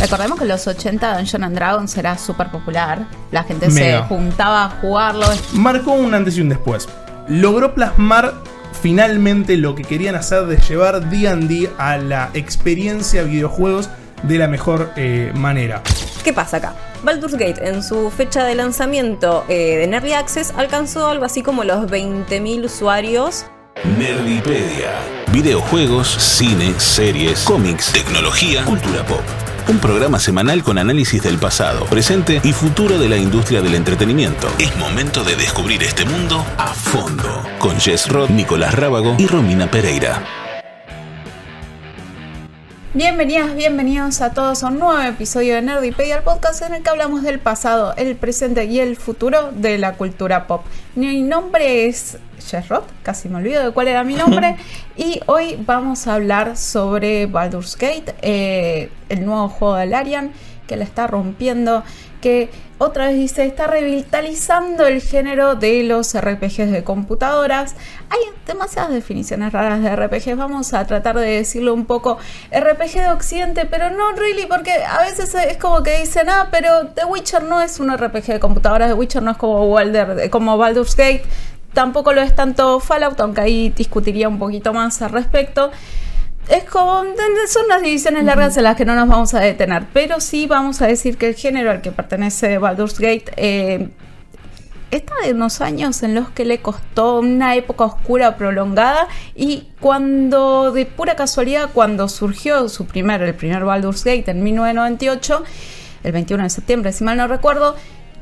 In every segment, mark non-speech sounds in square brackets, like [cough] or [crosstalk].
Recordemos que en los 80 Dungeons and Dragons era súper popular. La gente Mega. se juntaba a jugarlo. Marcó un antes y un después. Logró plasmar finalmente lo que querían hacer de llevar D&D a la experiencia videojuegos de la mejor eh, manera. ¿Qué pasa acá? Baldur's Gate en su fecha de lanzamiento eh, de Early Access alcanzó algo así como los 20.000 usuarios. Nerdipedia. Videojuegos, cine, series, cómics, tecnología, cultura pop. Un programa semanal con análisis del pasado, presente y futuro de la industria del entretenimiento. Es momento de descubrir este mundo a fondo. Con Jess Roth, Nicolás Rábago y Romina Pereira. Bienvenidas, bienvenidos a todos a un nuevo episodio de Nerdipedia, el podcast en el que hablamos del pasado, el presente y el futuro de la cultura pop. Mi nombre es Roth, casi me olvido de cuál era mi nombre, [laughs] y hoy vamos a hablar sobre Baldur's Gate, eh, el nuevo juego de Larian que la está rompiendo, que otra vez dice, está revitalizando el género de los RPGs de computadoras. Hay demasiadas definiciones raras de RPGs, vamos a tratar de decirlo un poco. RPG de Occidente, pero no really, porque a veces es como que dicen, ah, pero The Witcher no es un RPG de computadoras, The Witcher no es como, Walder, como Baldur's Gate, tampoco lo es tanto Fallout, aunque ahí discutiría un poquito más al respecto. Es como son unas divisiones largas en las que no nos vamos a detener, pero sí vamos a decir que el género al que pertenece Baldur's Gate eh, está de unos años en los que le costó una época oscura prolongada y cuando de pura casualidad cuando surgió su primer el primer Baldur's Gate en 1998 el 21 de septiembre si mal no recuerdo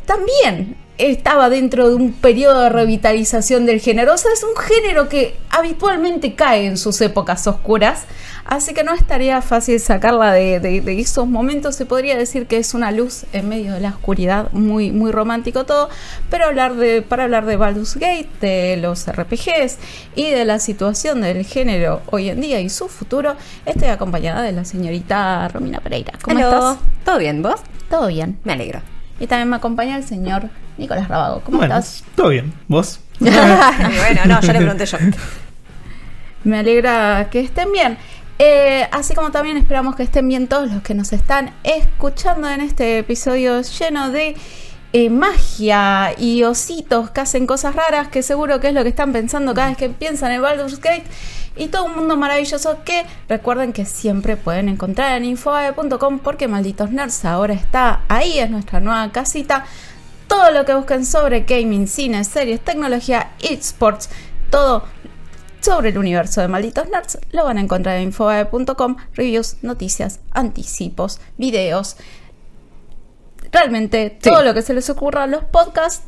también estaba dentro de un periodo de revitalización del género. O sea, es un género que habitualmente cae en sus épocas oscuras. Así que no estaría fácil sacarla de, de, de, esos momentos. Se podría decir que es una luz en medio de la oscuridad, muy, muy romántico todo. Pero hablar de, para hablar de Baldur's Gate, de los RPGs y de la situación del género hoy en día y su futuro, estoy acompañada de la señorita Romina Pereira. ¿Cómo Hello. estás? ¿Todo bien, vos? Todo bien. Me alegro. Y también me acompaña el señor Nicolás Rabago. ¿Cómo bueno, estás? Todo bien. ¿Vos? [laughs] bueno, no, ya le [laughs] pregunté yo. Me alegra que estén bien. Eh, así como también esperamos que estén bien todos los que nos están escuchando en este episodio lleno de eh, magia y ositos que hacen cosas raras, que seguro que es lo que están pensando cada vez que piensan en Baldur's Gate. Y todo un mundo maravilloso que recuerden que siempre pueden encontrar en infoae.com porque Malditos Nerds ahora está ahí, es nuestra nueva casita. Todo lo que busquen sobre gaming, cine, series, tecnología, esports, todo sobre el universo de Malditos Nerds lo van a encontrar en infobae.com, reviews, noticias, anticipos, videos, realmente todo lo que se les ocurra, los podcasts,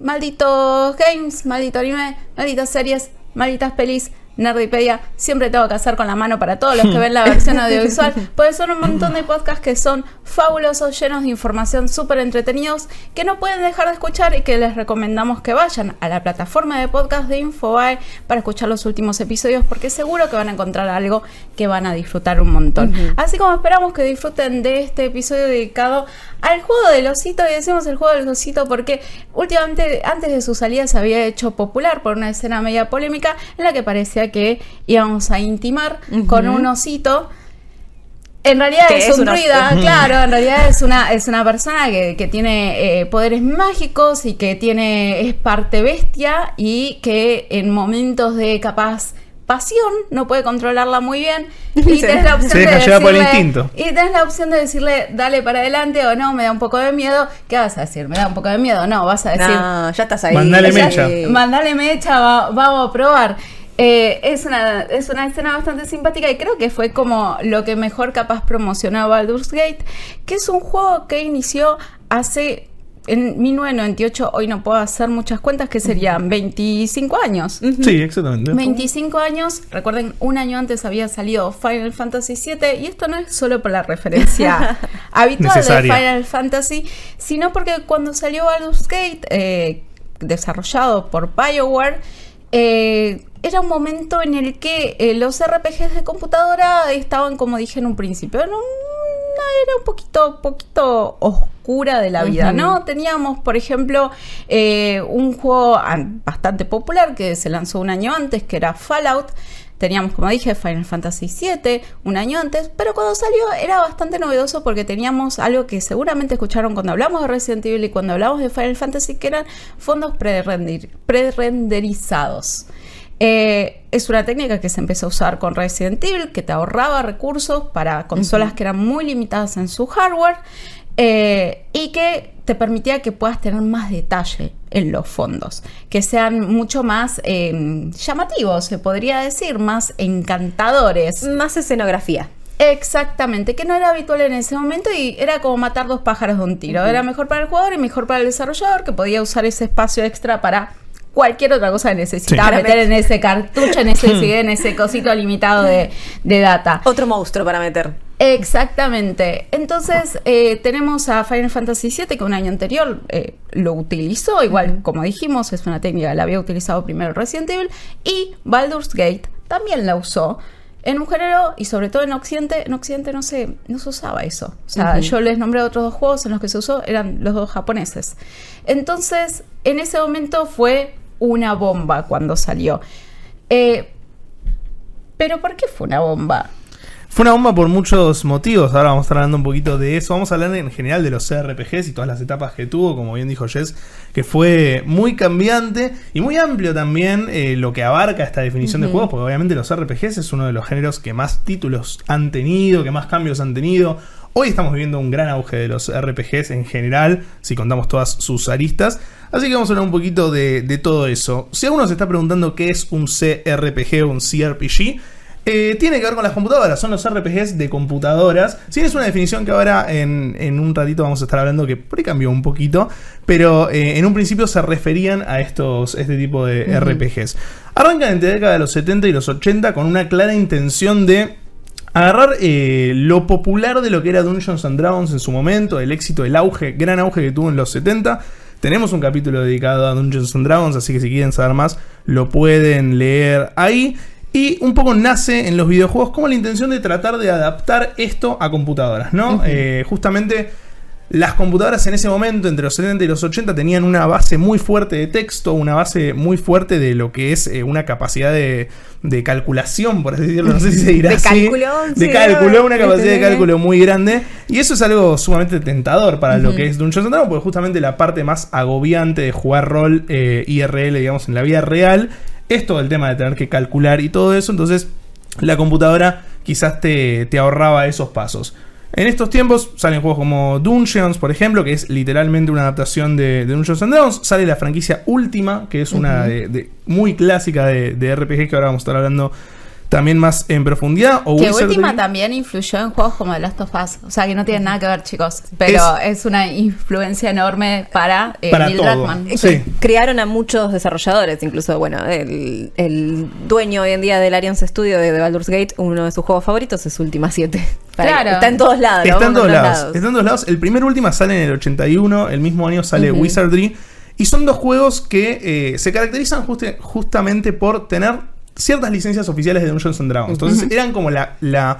malditos games, maldito anime, malditas series, malditas pelis, Nerdipedia, siempre tengo que hacer con la mano para todos los que [laughs] ven la versión audiovisual, pues son un montón de podcasts que son fabulosos, llenos de información, súper entretenidos, que no pueden dejar de escuchar y que les recomendamos que vayan a la plataforma de podcast de Infobae para escuchar los últimos episodios, porque seguro que van a encontrar algo que van a disfrutar un montón. Uh -huh. Así como esperamos que disfruten de este episodio dedicado al juego del osito, y decimos el juego del osito porque últimamente, antes de su salida, se había hecho popular por una escena media polémica en la que parecía que íbamos a intimar uh -huh. con un osito. En realidad es, es un druida, [laughs] claro, en realidad es una, es una persona que, que tiene eh, poderes mágicos y que tiene, es parte bestia y que en momentos de capaz pasión, no puede controlarla muy bien. [laughs] Y tenés la opción Se deja de llevar por el decirle- instinto. Y tenés la opción de decirle, dale para adelante o no, me da un poco de miedo. ¿Qué vas a decir? ¿Me da un poco de miedo? No, vas a decir, No, ya estás ahí. Mandale mecha. Mandale mecha, va- vamos a probar. Eh, es, una, es una escena bastante simpática y creo que fue como lo que mejor capaz promocionó Baldur's Gate, que es un juego que inició hace en 1998, hoy no puedo hacer muchas cuentas, que serían 25 años. Sí, exactamente. 25 años, recuerden, un año antes había salido Final Fantasy VII y esto no es solo por la referencia [laughs] habitual Necesaria. de Final Fantasy, sino porque cuando salió Baldur's Gate, eh, desarrollado por BioWare, eh, era un momento en el que eh, los RPGs de computadora estaban, como dije en un principio, en una era un poquito, poquito oscura de la vida. ¿no? Teníamos, por ejemplo, eh, un juego bastante popular que se lanzó un año antes, que era Fallout, Teníamos, como dije, Final Fantasy VII un año antes, pero cuando salió era bastante novedoso porque teníamos algo que seguramente escucharon cuando hablamos de Resident Evil y cuando hablamos de Final Fantasy, que eran fondos pre-renderizados. Eh, es una técnica que se empezó a usar con Resident Evil, que te ahorraba recursos para consolas que eran muy limitadas en su hardware eh, y que te permitía que puedas tener más detalle en los fondos, que sean mucho más eh, llamativos, se podría decir, más encantadores. Más escenografía. Exactamente, que no era habitual en ese momento y era como matar dos pájaros de un tiro. Era mejor para el jugador y mejor para el desarrollador que podía usar ese espacio extra para cualquier otra cosa que necesitaba meter en ese cartucho, en ese CD, en ese cosito limitado de, de data. Otro monstruo para meter. Exactamente. Entonces eh, tenemos a Final Fantasy VII que un año anterior eh, lo utilizó, igual como dijimos, es una técnica que la había utilizado primero Resident Evil, y Baldur's Gate también la usó. En un género y sobre todo en Occidente, en Occidente no se, no se usaba eso. O sea, yo les nombré otros dos juegos en los que se usó, eran los dos japoneses. Entonces, en ese momento fue una bomba cuando salió. Eh, pero ¿por qué fue una bomba? Fue una bomba por muchos motivos. Ahora vamos a estar hablando un poquito de eso. Vamos a hablar en general de los CRPGs y todas las etapas que tuvo, como bien dijo Jess, que fue muy cambiante y muy amplio también eh, lo que abarca esta definición de juegos, porque obviamente los RPGs es uno de los géneros que más títulos han tenido, que más cambios han tenido. Hoy estamos viviendo un gran auge de los RPGs en general, si contamos todas sus aristas. Así que vamos a hablar un poquito de, todo eso. Si alguno se está preguntando qué es un CRPG o un CRPG, eh, tiene que ver con las computadoras, son los RPGs de computadoras. Si es una definición que ahora en, un ratito vamos a estar hablando que por ahí cambió un poquito, pero eh, en un principio se referían a estos, este tipo de RPGs. Arrancan entre la década de los 70 y los 80 con una clara intención de agarrar eh, lo popular de lo que era Dungeons and Dragons en su momento, el éxito, el auge, gran auge que tuvo en los 70 tenemos un capítulo dedicado a Dungeons and Dragons, así que si quieren saber más, lo pueden leer ahí. Y un poco nace en los videojuegos como la intención de tratar de adaptar esto a computadoras, ¿no? Eh, justamente las computadoras en ese momento, entre los 70 y los 80, tenían una base muy fuerte de texto, una base muy fuerte de lo que es eh, una capacidad de, calculación, por así decirlo, no sé si se dirá [laughs] de así. Cálculo, de cálculo, una capacidad de cálculo muy grande. Y eso es algo sumamente tentador para lo que es Dungeons Dragons, porque justamente la parte más agobiante de jugar rol eh, IRL, digamos, en la vida real, es todo el tema de tener que calcular y todo eso. Entonces, la computadora quizás te, te ahorraba esos pasos. En estos tiempos salen juegos como Dungeons, por ejemplo, que es literalmente una adaptación de, Dungeons and Dragons. Sale la franquicia Última, que es una de, muy clásica de, de, RPG que ahora vamos a estar hablando también más en profundidad. O que Última también influyó en juegos como The Last of Us. O sea, que no tiene nada que ver, chicos. Pero es, una influencia enorme para, eh, Neil Druckmann. Crearon a muchos desarrolladores, incluso, bueno, el, dueño hoy en día del Arians Studio de, Baldur's Gate, uno de sus juegos favoritos es Ultima 7. [laughs] Claro. Está en todos lados. Está en todos lados. Está en todos lados. El primer Ultima sale en el 81, el mismo año sale Wizardry. Y son dos juegos que eh, se caracterizan justamente por tener ciertas licencias oficiales de Dungeons and Dragons. Entonces eran como la, la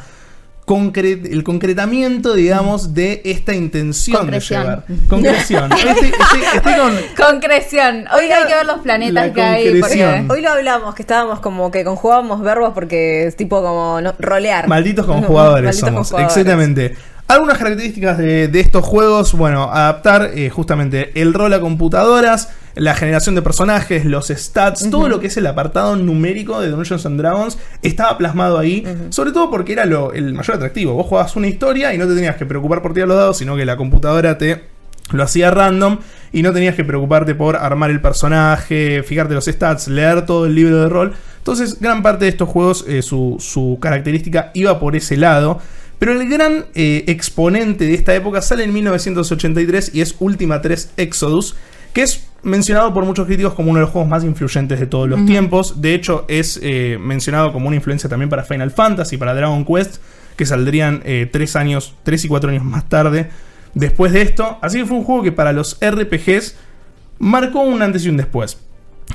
el concretamiento, digamos, de esta intención de llevar. Concreción. [laughs] Concreción. Hoy hay que ver los planetas que hay. hoy lo hablamos, que estábamos como que conjugábamos verbos porque es tipo como rolear. Malditos conjugadores somos. Exactamente. Algunas características de, estos juegos, bueno, adaptar eh, justamente el rol a computadoras, la generación de personajes, los stats, todo lo que es el apartado numérico de Dungeons and Dragons estaba plasmado ahí, sobre todo porque era lo, el mayor atractivo. Vos jugabas una historia y no te tenías que preocupar por tirar los dados, sino que la computadora te lo hacía random y no tenías que preocuparte por armar el personaje, fijarte los stats, leer todo el libro de rol. Entonces, gran parte de estos juegos, eh, su, su característica iba por ese lado. Pero el gran eh, exponente de esta época sale en 1983 y es Ultima 3 Exodus, que es mencionado por muchos críticos como uno de los juegos más influyentes de todos los tiempos. De hecho, es eh, mencionado como una influencia también para Final Fantasy, para Dragon Quest, que saldrían eh, tres años, tres y cuatro años más tarde después de esto. Así que fue un juego que para los RPGs marcó un antes y un después.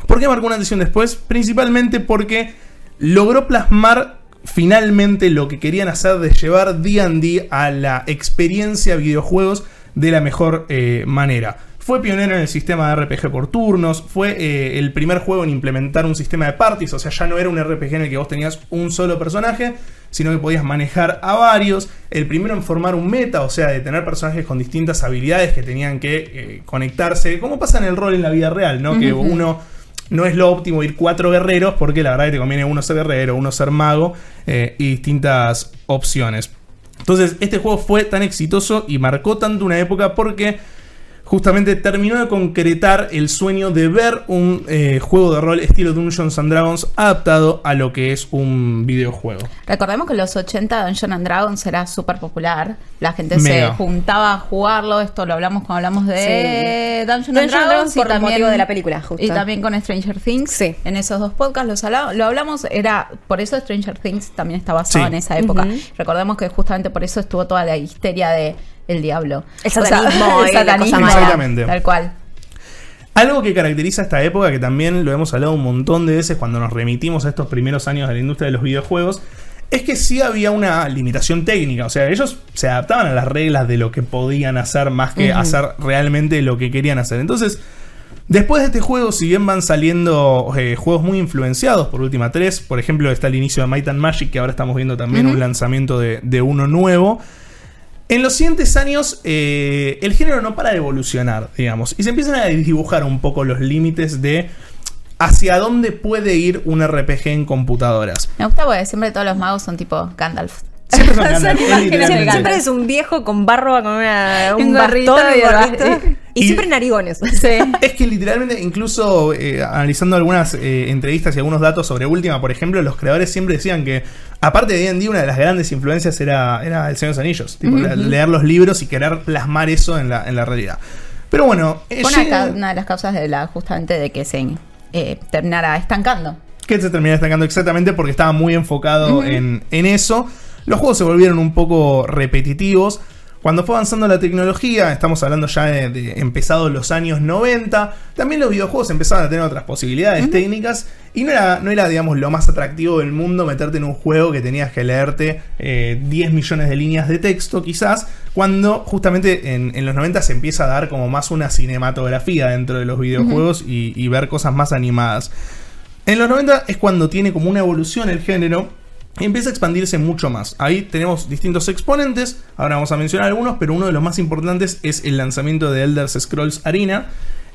¿Por qué marcó un antes y un después? Principalmente porque logró plasmar finalmente lo que querían hacer de llevar D&D a la experiencia videojuegos de la mejor eh, manera. Fue pionero en el sistema de RPG por turnos, fue eh, el primer juego en implementar un sistema de parties, o sea, ya no era un RPG en el que vos tenías un solo personaje, sino que podías manejar a varios. El primero en formar un meta, o sea, de tener personajes con distintas habilidades que tenían que eh, conectarse, como pasa en el rol en la vida real, ¿no? Que uno no es lo óptimo ir cuatro guerreros, porque la verdad que te conviene uno ser guerrero, uno ser mago eh, y distintas opciones. Entonces, este juego fue tan exitoso y marcó tanto una época porque justamente terminó de concretar el sueño de ver un eh, juego de rol estilo Dungeons and Dragons adaptado a lo que es un videojuego. Recordemos que en los 80 Dungeons and Dragons era súper popular. La gente Mega. se juntaba a jugarlo. Esto lo hablamos cuando hablamos de Sí. Dungeons and Dungeons and Dragons. Dragons por el motivo de la película, justo. Y también con Stranger Things. Sí. En esos dos podcasts los lo hablamos. Era por eso Stranger Things también está basado Sí. en esa época. Recordemos que justamente por eso estuvo toda la histeria de el diablo. El satanismo [laughs] el y la satanismo. cosa mala. Exactamente. Tal cual. Algo que caracteriza esta época, que también lo hemos hablado un montón de veces cuando nos remitimos a estos primeros años de la industria de los videojuegos, es que sí había una limitación técnica. O sea, ellos se adaptaban a las reglas de lo que podían hacer más que hacer realmente lo que querían hacer. Entonces, después de este juego, si bien van saliendo eh, juegos muy influenciados por Última 3, por ejemplo, está el inicio de Might and Magic, que ahora estamos viendo también un lanzamiento de, de uno nuevo. En los siguientes años, eh, el género no para de evolucionar, digamos, y se empiezan a dibujar un poco los límites de hacia dónde puede ir un RPG en computadoras. Me gusta porque siempre todos los magos son tipo Gandalf. Siempre [laughs] son Gandalf, es. Siempre es un viejo con barba, con una- un, Un bastón y siempre narigones. [laughs] Sí. Es que literalmente, incluso eh, analizando algunas eh, entrevistas y algunos datos sobre Última, por ejemplo, los creadores siempre decían que, aparte de D&D, una de las grandes influencias era, era El Señor de los Anillos. Tipo, leer los libros y querer plasmar eso en la, en la realidad. Pero bueno, eh, una, llega- ca- una de las causas de la justamente de que se eh, terminara estancando. que se termina destacando exactamente porque estaba muy enfocado en, en eso. Los juegos se volvieron un poco repetitivos. Cuando fue avanzando la tecnología, estamos hablando ya de, de empezados los años 90, también los videojuegos empezaban a tener otras posibilidades técnicas y no era, no era, digamos, lo más atractivo del mundo meterte en un juego que tenías que leerte eh, 10 millones de líneas de texto quizás, cuando justamente en, en los 90 se empieza a dar como más una cinematografía dentro de los videojuegos y, y ver cosas más animadas. En los 90 es cuando tiene como una evolución el género empieza a expandirse mucho más. Ahí tenemos distintos exponentes, ahora vamos a mencionar algunos, pero uno de los más importantes es el lanzamiento de Elder Scrolls Arena,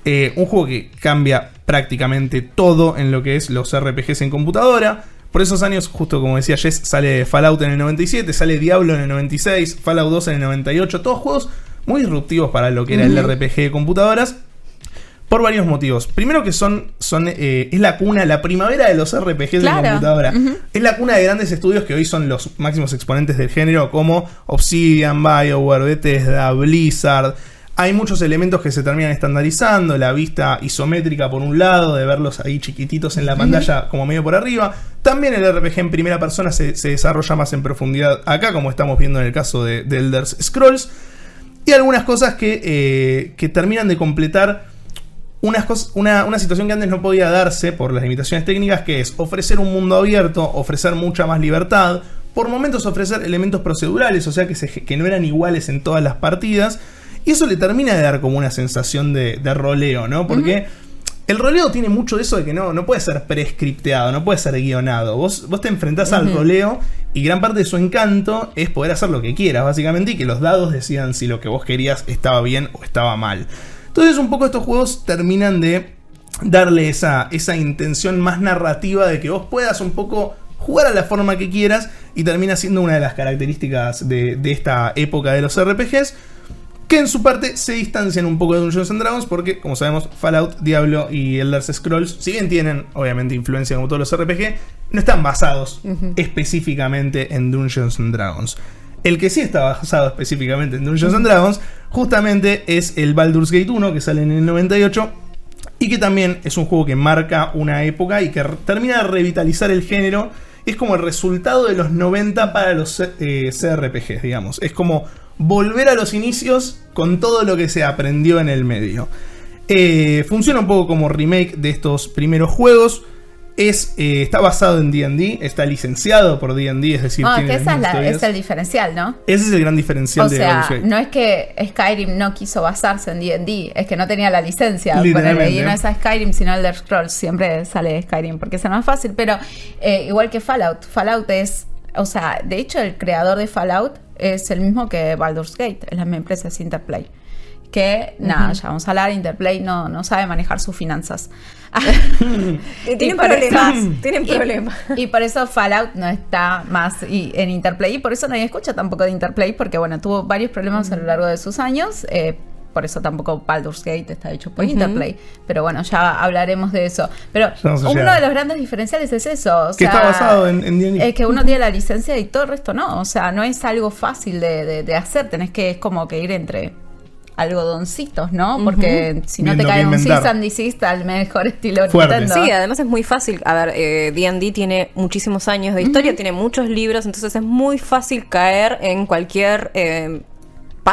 eh, un juego que cambia prácticamente todo en lo que es los RPGs en computadora. Por esos años, justo como decía Jess, sale Fallout en el 97, sale Diablo en el 96, Fallout 2 en el 98, todos juegos muy disruptivos para lo que era el RPG de computadoras. Por varios motivos. Primero que son, son eh, es la cuna, la primavera de los RPGs Claro. de computadora. Es la cuna de grandes estudios que hoy son los máximos exponentes del género, como Obsidian, BioWare, Bethesda, Blizzard. Hay muchos elementos que se terminan estandarizando, la vista isométrica por un lado, de verlos ahí chiquititos en la pantalla como medio por arriba. También el RPG en primera persona se, se desarrolla más en profundidad acá, como estamos viendo en el caso de, de Elder Scrolls. Y algunas cosas que, eh, que terminan de completar unas una, una situación que antes no podía darse por las limitaciones técnicas, que es ofrecer un mundo abierto, ofrecer mucha más libertad, por momentos ofrecer elementos procedurales, o sea que, se- que no eran iguales en todas las partidas, y eso le termina de dar como una sensación de, de roleo, ¿no? Porque el roleo tiene mucho de eso de que no, no puede ser prescripteado, no puede ser guionado. Vos, vos te enfrentás al roleo y gran parte de su encanto es poder hacer lo que quieras, básicamente, y que los dados decidan si lo que vos querías estaba bien o estaba mal. Entonces, un poco estos juegos terminan de darle esa, esa intención más narrativa de que vos puedas un poco jugar a la forma que quieras y termina siendo una de las características de, de esta época de los RPGs que en su parte se distancian un poco de Dungeons and Dragons porque, como sabemos, Fallout, Diablo y Elder Scrolls, si bien tienen obviamente influencia como todos los RPG, no están basados específicamente en Dungeons and Dragons. El que sí está basado específicamente en Dungeons and Dragons, justamente es el Baldur's Gate 1, que sale en el 98, y que también es un juego que marca una época y que termina de revitalizar el género. Es como el resultado de los 90 para los eh, CRPGs, digamos. Es como volver a los inicios con todo lo que se aprendió en el medio. Eh, funciona un poco como remake de estos primeros juegos. Es, eh, está basado en D&D, está licenciado por D&D, es decir, tiene que esa es, la- el diferencial, ¿no? Ese es el gran diferencial O de sea, no es que Skyrim no quiso basarse en D&D, es que no tenía la licencia. Y no es a Skyrim, sino Elder Scrolls. Siempre sale Skyrim porque es el más fácil. Pero eh, igual que Fallout. Fallout es... O sea, de hecho, el creador de Fallout es el mismo que Baldur's Gate. Es la misma empresa, es Interplay. Que, nada, ya vamos a hablar, Interplay no, no sabe manejar sus finanzas. [laughs] Y tienen por eso- problemas, tienen y- problemas. Y, por eso Fallout no está más y- en Interplay. Y por eso nadie escucha tampoco de Interplay, porque bueno, tuvo varios problemas a lo largo de sus años. eh, por eso tampoco Baldur's Gate está hecho por Ujú. Interplay. Pero bueno, ya hablaremos de eso. Pero uno de los grandes diferenciales es eso. o Que sea, está basado en- en. Es que uno tiene la licencia y todo el resto no. O sea, no es algo fácil de, de- de hacer. Tenés que, es como que ir entre algodoncitos, ¿no? Porque si no Viendo te cae un and Desist al mejor [laughs] estilo Fuerte. Nintendo. Sí, además es muy fácil. A ver, eh, D&D tiene muchísimos años de historia, tiene muchos libros, entonces es muy fácil caer en cualquier eh,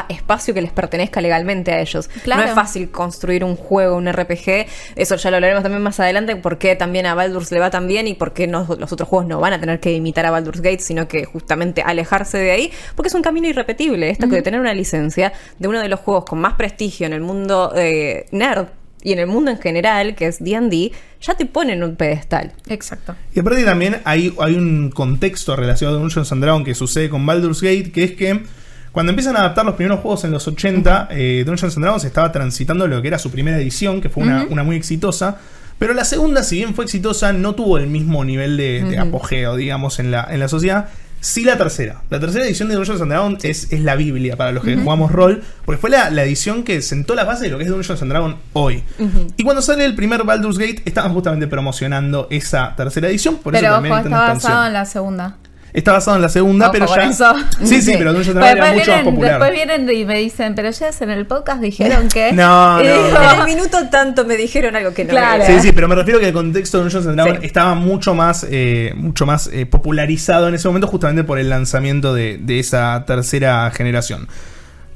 espacio que les pertenezca legalmente a ellos. Claro. No es fácil construir un juego, un RPG. Eso ya lo hablaremos también más adelante, por qué también a Baldur's le va tan bien y por qué no- los otros juegos no van a tener que imitar a Baldur's Gate, sino que justamente alejarse de ahí, porque es un camino irrepetible. Esto que de tener una licencia de uno de los juegos con más prestigio en el mundo eh, nerd y en el mundo en general, que es D&D, ya te pone en un pedestal. Exacto. Y aparte también hay, hay un contexto relacionado a Dungeons and Dragons que sucede con Baldur's Gate, que es que cuando empiezan a adaptar los primeros juegos en los 80, eh, Dungeons and Dragons estaba transitando lo que era su primera edición, que fue una, una muy exitosa. Pero la segunda, si bien fue exitosa, no tuvo el mismo nivel de, de apogeo, digamos, en la, en la sociedad. Sí la tercera. La tercera edición de Dungeons and Dragons es, es la Biblia para los que jugamos rol, porque fue la, la edición que sentó la base de lo que es Dungeons and Dragons hoy. Y cuando sale el primer Baldur's Gate, estaban justamente promocionando esa tercera edición, por eso pero también ojo, está basado en la segunda. Está basado en la segunda, pero ya. eso. [laughs] Sí, sí, pero después mucho más vienen, popular. Después vienen y me dicen, pero ya en el podcast dijeron que. [laughs] No, [laughs] Y no, digo, no. En el minuto tanto me dijeron algo que no Claro. era. Sí, sí, pero me refiero que el contexto de Dungeons and Dragons Sí. estaba mucho más, eh, mucho más eh, popularizado en ese momento, justamente por el lanzamiento de, de esa tercera generación.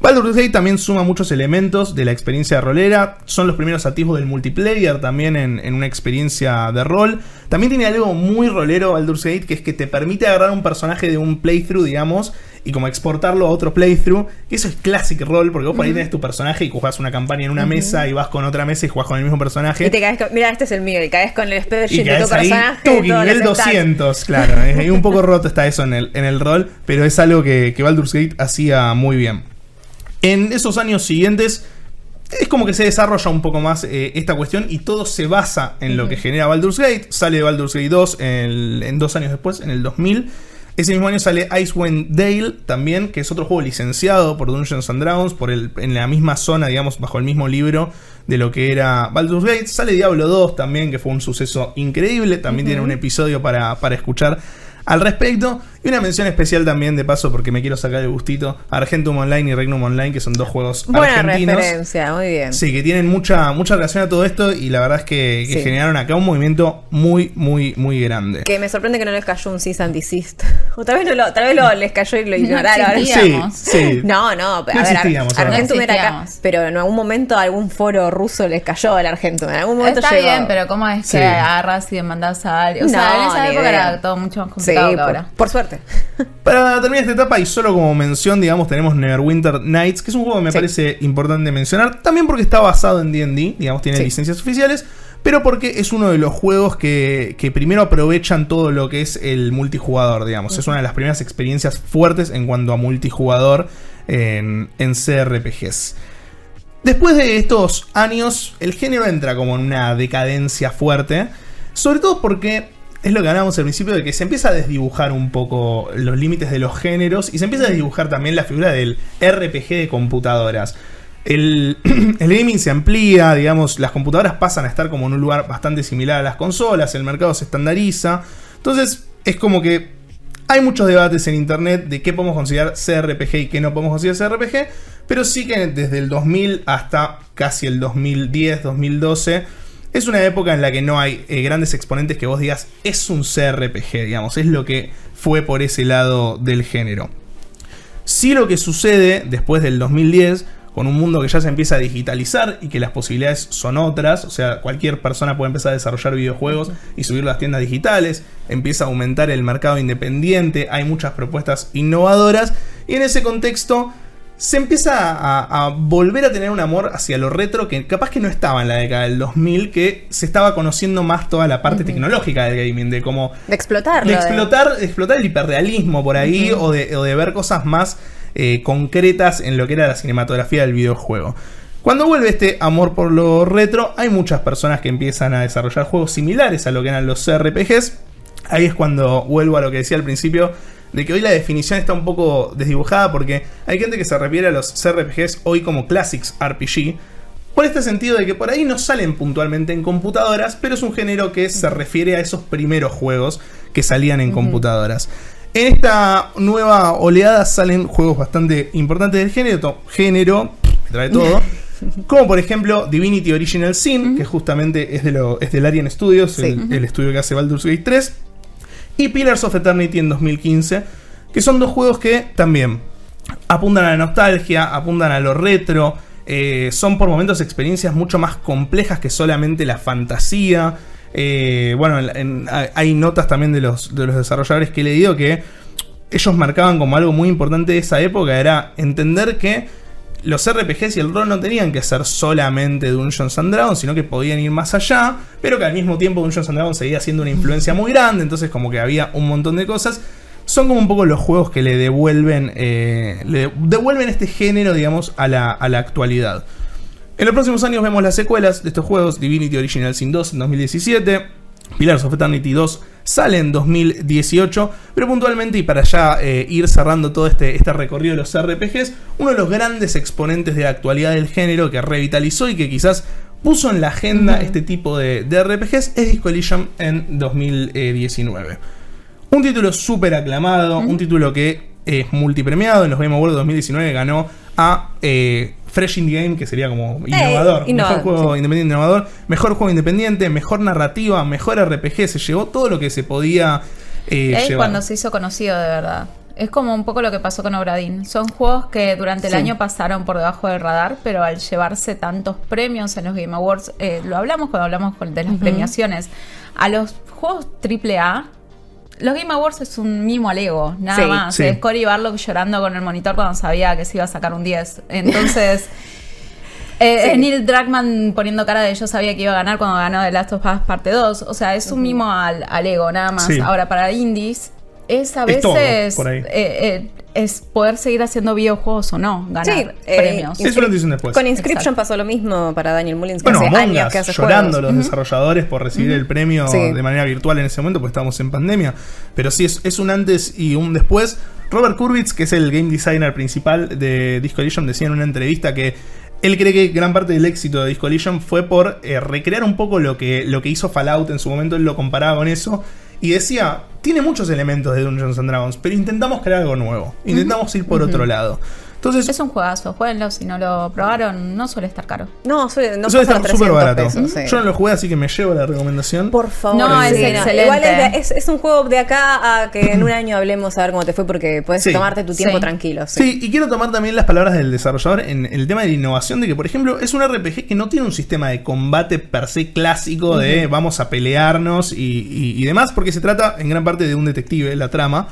Baldur's Gate también suma muchos elementos de la experiencia rolera. Son los primeros atisbos del multiplayer también en, en una experiencia de rol. También tiene algo muy rolero Baldur's Gate, que es que te permite agarrar un personaje de un playthrough, digamos, y como exportarlo a otro playthrough. Que eso es classic role, porque vos por ahí tenés tu personaje y jugás una campaña en una mesa y vas con otra mesa y jugás con el mismo personaje. Y te caes con, mira, este es el mío, y caes con el speed Y sheet de tu caes ahí, personaje. nivel los stats. 200, claro. es- es un poco roto está eso en el, en el rol, pero es algo que, que Baldur's Gate hacía muy bien. En esos años siguientes, es como que se desarrolla un poco más eh, esta cuestión y todo se basa en lo que genera Baldur's Gate. Sale Baldur's Gate 2 en, dos años después, en el 2000. Ese mismo año sale Icewind Dale también, que es otro juego licenciado por Dungeons and Dragons, por el, en la misma zona, digamos, bajo el mismo libro de lo que era Baldur's Gate. Sale Diablo 2 también, que fue un suceso increíble. También tiene un episodio para, para escuchar al respecto. Y una mención especial también, de paso, porque me quiero sacar el gustito, Argentum Online y Regnum Online, que son dos juegos Buena argentinos. referencia, muy bien. Sí, que tienen mucha, mucha relación a todo esto y la verdad es que, que Sí. generaron acá un movimiento muy, muy, muy grande. Que me sorprende que no les cayó un cease and desist. [laughs] O tal vez, no lo, tal vez lo, les cayó y lo ignoraron. Sí, sí. No, no, pero No a ver. Argentum No era acá, pero en algún momento algún foro ruso les cayó al Argentum. En algún momento Está llegó. bien, pero ¿cómo es Sí. que agarras y demandas a alguien? O sea, No, en esa época idea. era todo mucho más Sí, complicado que por, ahora. por suerte. [laughs] Para terminar esta etapa y solo como mención, digamos, tenemos Neverwinter Nights, que es un juego que me Sí. parece importante mencionar, también porque está basado en D&D, digamos, tiene Sí. licencias oficiales, pero porque es uno de los juegos que, que primero aprovechan todo lo que es el multijugador, digamos. Es una de las primeras experiencias fuertes en cuanto a multijugador en, en CRPGs. Después de estos años, el género entra como en una decadencia fuerte. Sobre todo porque es lo que hablábamos al principio de que se empieza a desdibujar un poco los límites de los géneros y se empieza a desdibujar también la figura del RPG de computadoras. El, [clears throat] el gaming se amplía, digamos, las computadoras pasan a estar como en un lugar bastante similar a las consolas, el mercado se estandariza. Entonces, es como que hay muchos debates en internet de qué podemos considerar CRPG y qué no podemos considerar CRPG, pero sí que desde el 2000 hasta casi el 2010, 2012, es una época en la que no hay eh, grandes exponentes que vos digas es un CRPG, digamos, es lo que fue por ese lado del género. Sí lo que sucede después del 2010, con un mundo que ya se empieza a digitalizar y que las posibilidades son otras, o sea, cualquier persona puede empezar a desarrollar videojuegos y subir las tiendas digitales, empieza a aumentar el mercado independiente, hay muchas propuestas innovadoras y en ese contexto se empieza a, a volver a tener un amor hacia lo retro que capaz que no estaba en la década del 2000, que se estaba conociendo más toda la parte tecnológica del gaming, de cómo De explotarlo. de de- explotar, de explotar el hiperrealismo por ahí o, de, o de ver cosas más eh, concretas en lo que era la cinematografía del videojuego. Cuando vuelve este amor por lo retro, hay muchas personas que empiezan a desarrollar juegos similares a lo que eran los RPGs. Ahí es cuando vuelvo a lo que decía al principio, de que hoy la definición está un poco desdibujada porque hay gente que se refiere a los RPGs hoy como Classics RPG, por este sentido de que por ahí no salen puntualmente en computadoras, pero es un género que se refiere a esos primeros juegos que salían en computadoras. En esta nueva oleada salen juegos bastante importantes del género, género, me trae todo. [laughs] Como por ejemplo Divinity Original Sin, que justamente es, de lo, es del Arian Studios, el, el estudio que hace Baldur's Gate 3. Y Pillars of Eternity en 2015, que son dos juegos que también apuntan a la nostalgia, apuntan a lo retro, eh, son por momentos experiencias mucho más complejas que solamente la fantasía. Eh, bueno, en- en- hay- hay notas también de los, de los desarrolladores que he leído que ellos marcaban como algo muy importante de esa época, era entender que los RPGs y el rol no tenían que ser solamente Dungeons and Dragons, sino que podían ir más allá, pero que al mismo tiempo Dungeons and Dragons seguía siendo una influencia muy grande, entonces como que había un montón de cosas. Son como un poco los juegos que le devuelven, eh, le devuelven este género, digamos, a la, a la actualidad. En los próximos años vemos las secuelas de estos juegos, Divinity Original Sin 2 en 2017, Pillars of Eternity 2 sale en 2018, pero puntualmente y para ya eh, ir cerrando todo este, este recorrido de los RPGs, uno de los grandes exponentes de la actualidad del género que revitalizó y que quizás puso en la agenda este tipo de, de RPGs es Disco Elysium en 2019. Un título súper aclamado, un título que es multipremiado. En los Game Awards 2019 ganó a eh, Fresh Indie Game, que sería como innovador. innovador, mejor juego independiente innovador, mejor juego independiente, mejor narrativa, mejor RPG. Se llevó todo lo que se podía eh, es llevar. cuando se hizo conocido de verdad. Es como un poco lo que pasó con Obradín. Son juegos que durante el Sí. año pasaron por debajo del radar, pero al llevarse tantos premios en los Game Awards, eh, lo hablamos cuando hablamos de las premiaciones, a los juegos AAA, los Game Awards es un mimo al ego, nada Sí. más. Sí. Es Cory Barlock llorando con el monitor cuando sabía que se iba a sacar un 10. Entonces... [laughs] Eh, Sí. es Neil Druckmann poniendo cara de yo sabía que iba a ganar cuando ganó The Last of Us parte 2. O sea, es un mimo al, al ego, nada más. Sí. Ahora, para indies, es a Es todo, veces por ahí. eh, eh, es poder seguir haciendo videojuegos o no, ganar Sí, eh, premios. Sí, eso lo dicen después. Con Inscription Exacto. pasó lo mismo para Daniel Mullins, que Bueno, hace años Us, que hace llorando juegos. los desarrolladores por recibir el premio Sí. de manera virtual en ese momento, porque estábamos en pandemia. Pero sí, es, es un antes y un después. Robert Kurwitz, que es el game designer principal de Disco Elysium, decía en una entrevista que él cree que gran parte del éxito de Disco Elysium fue por eh, recrear un poco lo que, lo que hizo Fallout en su momento, él lo comparaba con eso. Y decía, tiene muchos elementos de Dungeons and Dragons, pero intentamos crear algo nuevo. Intentamos ir por otro lado. Entonces, Es un juegazo, jueguenlo si no lo probaron, no suele estar caro. No, suele, no está los súper 300 barato. pesos, sí. Yo no lo jugué, así que me llevo la recomendación. Por favor. No, es excelente. Igual es, de- es- es un juego de acá a que en un año hablemos a ver cómo te fue, porque puedes Sí. tomarte tu tiempo Sí. tranquilo. sí. Sí, y quiero tomar también las palabras del desarrollador en el tema de la innovación, de que, por ejemplo, es un RPG que no tiene un sistema de combate per se clásico de vamos a pelearnos y, y- y demás, porque se trata en gran parte de un detective, la trama.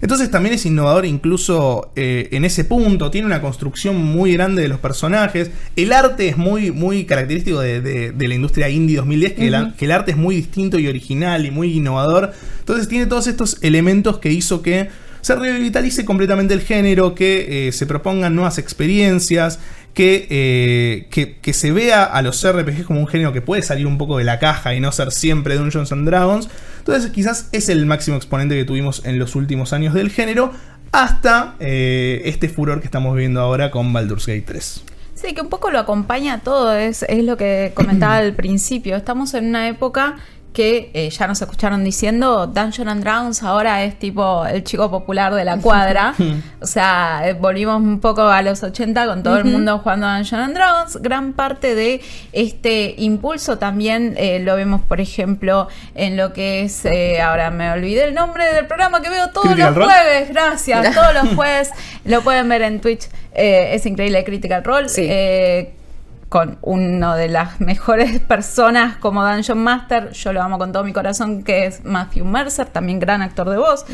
Entonces también es innovador incluso eh, en ese punto, tiene una construcción muy grande de los personajes, el arte es muy, muy característico de, de- de la industria indie 2010, que, el, que el arte es muy distinto y original y muy innovador. Entonces tiene todos estos elementos que hizo que se revitalice completamente el género, que eh, se propongan nuevas experiencias, que, eh, que, que se vea a los RPGs como un género que puede salir un poco de la caja y no ser siempre Dungeons and Dragons. Entonces quizás es el máximo exponente que tuvimos en los últimos años del género, hasta eh, este furor que estamos viviendo ahora con Baldur's Gate 3. Sí, que un poco lo acompaña todo, es, es lo que comentaba [clears throat] al principio. Estamos en una época que eh, ya nos escucharon diciendo Dungeons and Dragons ahora es tipo el chico popular de la cuadra. [laughs] o sea, eh, volvimos un poco a los 80 con todo el mundo jugando a Dungeons and Dragons. Gran parte de este impulso también eh, lo vemos, por ejemplo, en lo que es, eh, ahora me olvidé el nombre del programa que veo todos los jueves, gracias, [laughs] todos los jueves lo pueden ver en Twitch. Eh, es increíble Critical Role. Sí. Con una de las [laughs] mejores personas como Dungeon Master, yo lo amo con todo mi corazón, que es Matthew Mercer, también gran actor de voz.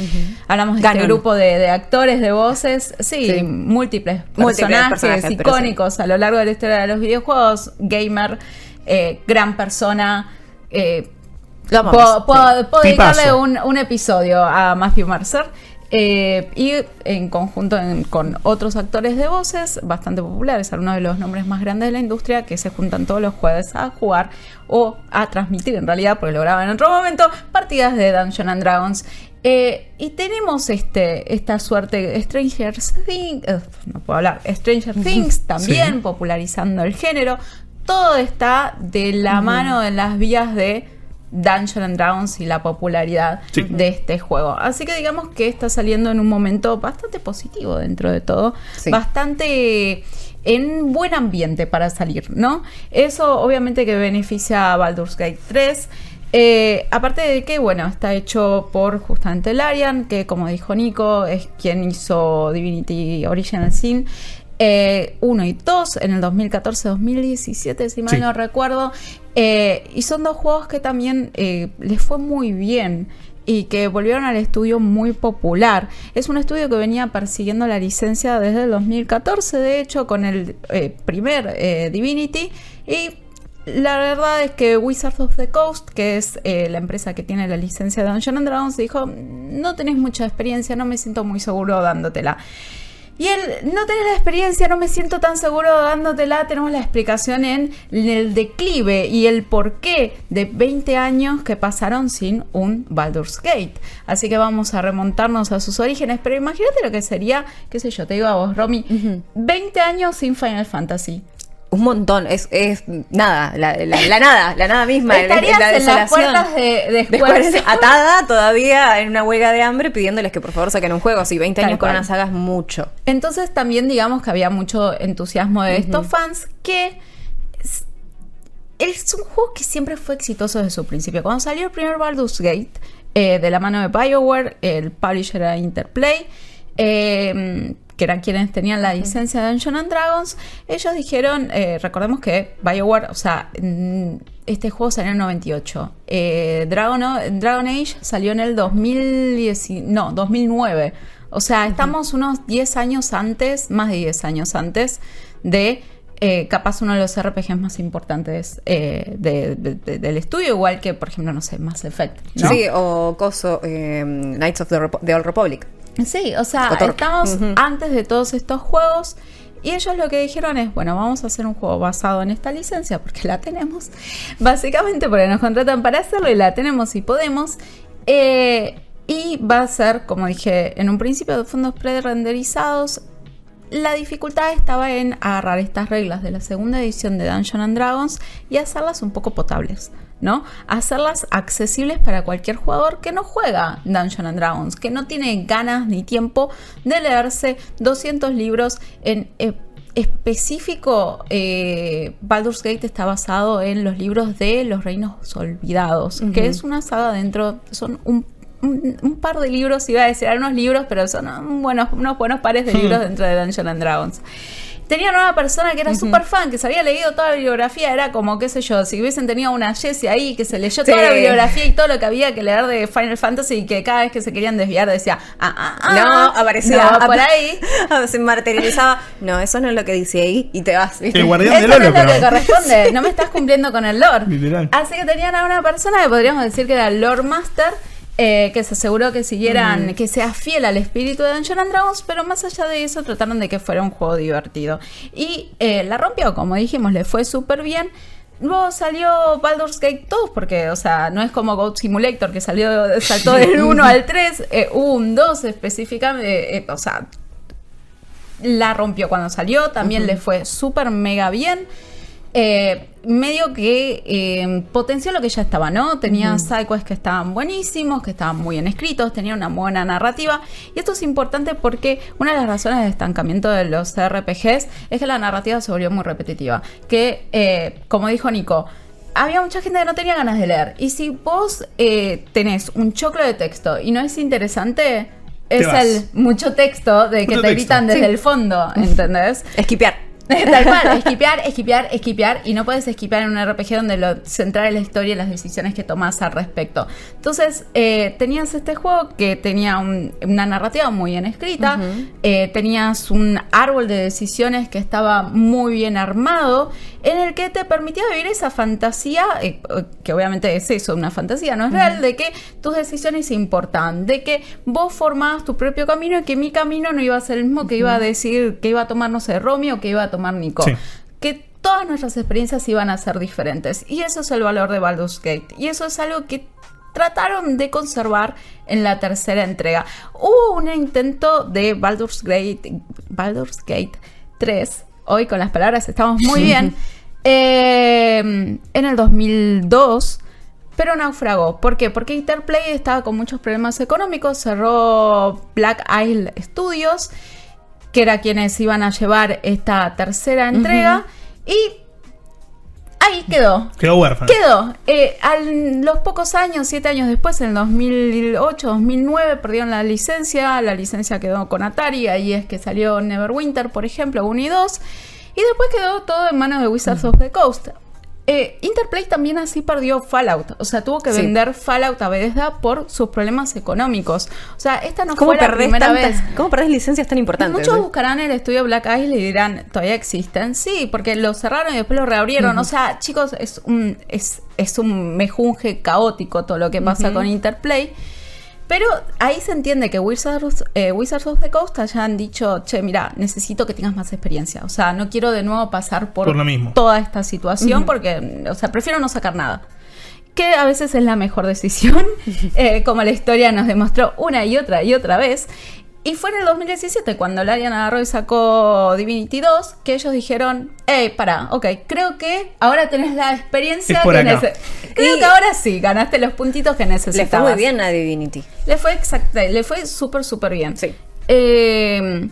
Hablamos de este grupo de, de actores de voces, sí, Sí. múltiples Múltiples personajes, icónicos a lo largo de la historia de los videojuegos, gamer, eh, gran persona. eh, puedo, puedo- dedicarle un, un episodio a Matthew Mercer. Eh, y en conjunto en- con otros actores de voces bastante populares, algunos de los nombres más grandes de la industria que se juntan todos los jueves a jugar o a transmitir en realidad, porque lo graban en otro momento, partidas de Dungeons and Dragons. Eh, y tenemos este, esta suerte, Stranger Things, eh, no puedo hablar, Stranger Things también Sí. popularizando el género. Todo está de la mano en las vías de Dungeons and Dragons y la popularidad Sí. de este juego. Así que digamos que está saliendo en un momento bastante positivo dentro de todo, Sí. bastante en buen ambiente para salir, ¿no? Eso obviamente que beneficia a Baldur's Gate 3. Eh, aparte de que, bueno, está hecho por justamente Larian, que como dijo Nico, es quien hizo Divinity Original Sin 1 y 2 en el 2014-2017, si mal Sí. no recuerdo. Eh, y son dos juegos que también eh, les fue muy bien y que volvieron al estudio muy popular. Es un estudio que venía persiguiendo la licencia desde el 2014, de hecho, con el eh, primer eh, Divinity. Y la verdad es que Wizards of the Coast, que es la empresa que tiene la licencia de Dungeons Dragons, dijo, no tenés mucha experiencia, no me siento muy seguro dándotela. Y él, no tenés la experiencia, no me siento tan seguro dándotela. Tenemos la explicación en el declive y el porqué de 20 años que pasaron sin un Baldur's Gate. Así que vamos a remontarnos a sus orígenes. Pero imagínate lo que sería, qué sé yo, te digo a vos, Romy, 20 años sin Final Fantasy. Un montón, es, es nada, la, la- la nada, la nada misma. Estarías la en las puertas de, de [laughs] atada todavía en una huelga de hambre pidiéndoles que por favor saquen un juego. Si 20 Tal años con cual. una saga es mucho. Entonces también digamos que había mucho entusiasmo de estos fans que es, es un juego que siempre fue exitoso desde su principio. Cuando salió el primer Baldur's Gate eh, de la mano de BioWare, el publisher era Interplay, eh, que eran quienes tenían la licencia de Dungeons and Dragons, ellos dijeron, eh, recordemos que BioWare, o sea, mm, este juego salió en el 98. Eh, Dragon, Dragon Age salió en el 2010, no, 2009. O sea, estamos unos 10 años antes, más de 10 años antes de eh, capaz uno de los RPGs más importantes eh, de- de- de- del estudio, igual que, por ejemplo, no sé, Mass Effect. ¿no? Sí, o Coso, eh, Knights of the, the Old Republic. Sí, o sea, estamos antes de todos estos juegos. Y ellos lo que dijeron es, bueno, vamos a hacer un juego basado en esta licencia, porque la tenemos. Básicamente porque nos contratan para hacerlo y la tenemos y podemos. Eh, y va a ser, como dije en un principio, de fondos pre-renderizados. La dificultad estaba en agarrar estas reglas de la segunda edición de Dungeons and Dragons y hacerlas un poco potables, ¿no? Hacerlas accesibles para cualquier jugador que no juega Dungeons and Dragons, que no tiene ganas ni tiempo de leerse 200 libros en eh, específico. eh, Baldur's Gate está basado en los libros de los reinos olvidados, que es una saga dentro, son un un, un par de libros, iba a decir algunos libros, pero son un buenos, unos buenos pares de libros dentro de Dungeons and Dragons. Tenían una persona que era súper fan, que se había leído toda la bibliografía, era como, qué sé yo, si hubiesen tenido una Jessie ahí que se leyó toda la bibliografía y todo lo que había que leer de Final Fantasy y que cada vez que se querían desviar decía, ah, ah, ah, no, aparecía no, por ahí. [laughs] Se materializaba. No, eso no es lo que dice ahí y te vas. ¿viste? El guardián del no oro, es lo que pero. corresponde, [laughs] no me estás cumpliendo con el lore. Literal. Así que tenían a una persona que podríamos decir que era el lore master, eh, que se aseguró que siguieran, que sea fiel al espíritu de Dungeons and Dragons, pero más allá de eso trataron de que fuera un juego divertido. Y eh, la rompió, como dijimos, le fue súper bien. Luego salió Baldur's Gate 2, porque, o sea, no es como Goat Simulator, que salió, saltó [laughs] del 1 al 3, eh, un 2 específicamente, eh, o sea, la rompió cuando salió, también le fue súper mega bien. Eh, medio que eh, potenció lo que ya estaba, ¿no? Tenía sidequests que estaban buenísimos, que estaban muy bien escritos, tenía una buena narrativa. Y esto es importante porque una de las razones de estancamiento de los RPGs es que la narrativa se volvió muy repetitiva. Que, eh, como dijo Nico, había mucha gente que no tenía ganas de leer. Y si vos eh, tenés un choclo de texto y no es interesante, es vas. el mucho texto de que Mucho te texto. gritan desde Sí. el fondo, ¿entendés? Esquipear. [laughs] Tal cual, esquipear, esquipear, esquipear y no puedes esquipear en un RPG donde lo central es la historia y las decisiones que tomas al respecto. Entonces, eh, tenías este juego que tenía un- una narrativa muy bien escrita, eh, tenías un árbol de decisiones que estaba muy bien armado, en el que te permitía vivir esa fantasía, eh, que obviamente es eso, una fantasía, no es real, de que tus decisiones importan, de que vos formabas tu propio camino y que mi camino no iba a ser el mismo que iba a decir, que iba a tomar, no sé, Romy o que iba a tomar Nico. Sí. Que todas nuestras experiencias iban a ser diferentes. Y eso es el valor de Baldur's Gate. Y eso es algo que trataron de conservar en la tercera entrega. Hubo un intento de Baldur's Gate, Baldur's Gate 3. Hoy con las palabras estamos muy bien. eh, en el 2002. Pero naufragó. ¿Por qué? Porque Interplay estaba con muchos problemas económicos. Cerró Black Isle Studios, que era quienes iban a llevar esta tercera entrega. Y ahí quedó. Quedó huérfano. Quedó. Eh, a los pocos años, siete años después, en el 2008, 2009, perdieron la licencia. La licencia quedó con Atari. Ahí es que salió Neverwinter, por ejemplo, 1 y 2. Y después quedó todo en manos de Wizards of the Coast. Eh, Interplay también así perdió Fallout. O sea, tuvo que Sí. vender Fallout a Bethesda por sus problemas económicos. O sea, esta no ¿Cómo fue la primera tantas- vez. ¿Cómo perdés licencias tan importantes? Muchos buscarán el estudio Black Isle y dirán, ¿todavía existen? Sí, porque lo cerraron y después lo reabrieron. O sea, chicos, es un, es, es un mejunje caótico todo lo que pasa con Interplay. Pero ahí se entiende que Wizards, eh, Wizards of the Coast hayan dicho, che, mira, necesito que tengas más experiencia. O sea, no quiero de nuevo pasar por, Por lo mismo. toda esta situación porque, o sea, prefiero no sacar nada. Que a veces es la mejor decisión, [laughs] eh, como la historia nos demostró una y otra y otra vez. Y fue en el 2017 cuando Larian agarró y sacó Divinity 2 que ellos dijeron, hey, para, ok, creo que ahora tenés la experiencia Es por que Creo Y- que ahora sí, ganaste los puntitos que Le necesitabas. fue muy bien a Divinity. Le fue exacto, le fue súper, súper bien. Sí. Eh,